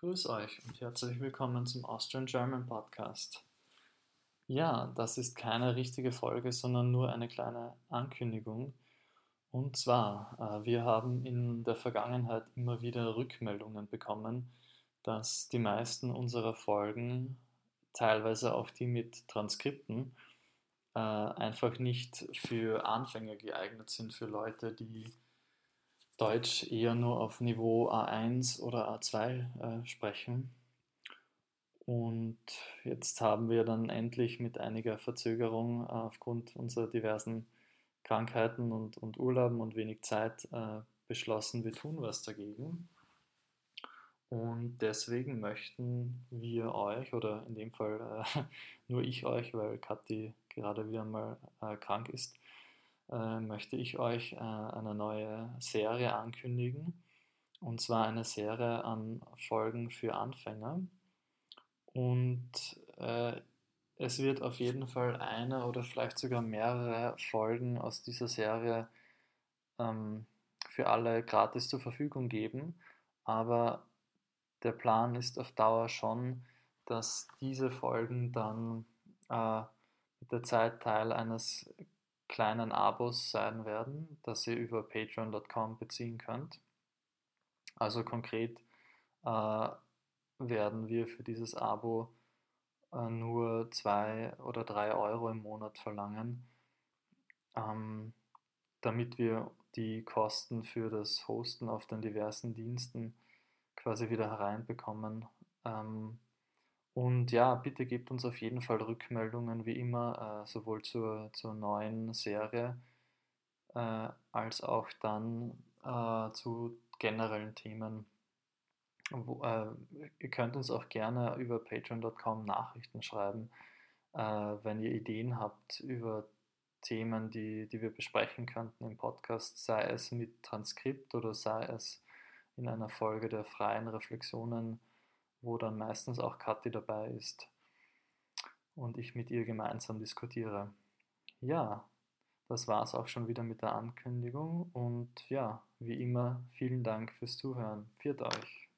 Grüß euch und herzlich willkommen zum Austrian German Podcast. Ja, das ist keine richtige Folge, sondern nur eine kleine Ankündigung. Und zwar, äh, wir haben in der Vergangenheit immer wieder Rückmeldungen bekommen, dass die meisten unserer Folgen, teilweise auch die mit Transkripten, äh, einfach nicht für Anfänger geeignet sind, für Leute, die Deutsch eher nur auf Niveau A1 oder A2 äh, sprechen. Und jetzt haben wir dann endlich mit einiger Verzögerung äh, aufgrund unserer diversen Krankheiten und, und Urlauben und wenig Zeit äh, beschlossen, wir tun was dagegen. Und deswegen möchten wir euch, oder in dem Fall äh, nur ich euch, weil Kathi gerade wieder mal äh, krank ist, äh, möchte ich euch äh, eine neue Serie ankündigen. Und zwar eine Serie an Folgen für Anfänger. Und äh, es wird auf jeden Fall eine oder vielleicht sogar mehrere Folgen aus dieser Serie ähm, für alle gratis zur Verfügung geben. Aber der Plan ist auf Dauer schon, dass diese Folgen dann äh, mit der Zeit Teil eines kleinen Abos sein werden, das ihr über patreon.com beziehen könnt. Also konkret äh, werden wir für dieses Abo äh, nur zwei oder drei Euro im Monat verlangen, ähm, damit wir die Kosten für das Hosten auf den diversen Diensten quasi wieder hereinbekommen. Ähm, und ja, bitte gebt uns auf jeden Fall Rückmeldungen, wie immer, äh, sowohl zur, zur neuen Serie äh, als auch dann äh, zu generellen Themen. Wo, äh, ihr könnt uns auch gerne über patreon.com Nachrichten schreiben, äh, wenn ihr Ideen habt über Themen, die, die wir besprechen könnten im Podcast, sei es mit Transkript oder sei es in einer Folge der freien Reflexionen wo dann meistens auch Kathi dabei ist und ich mit ihr gemeinsam diskutiere. Ja, das war es auch schon wieder mit der Ankündigung und ja, wie immer, vielen Dank fürs Zuhören. Viert euch!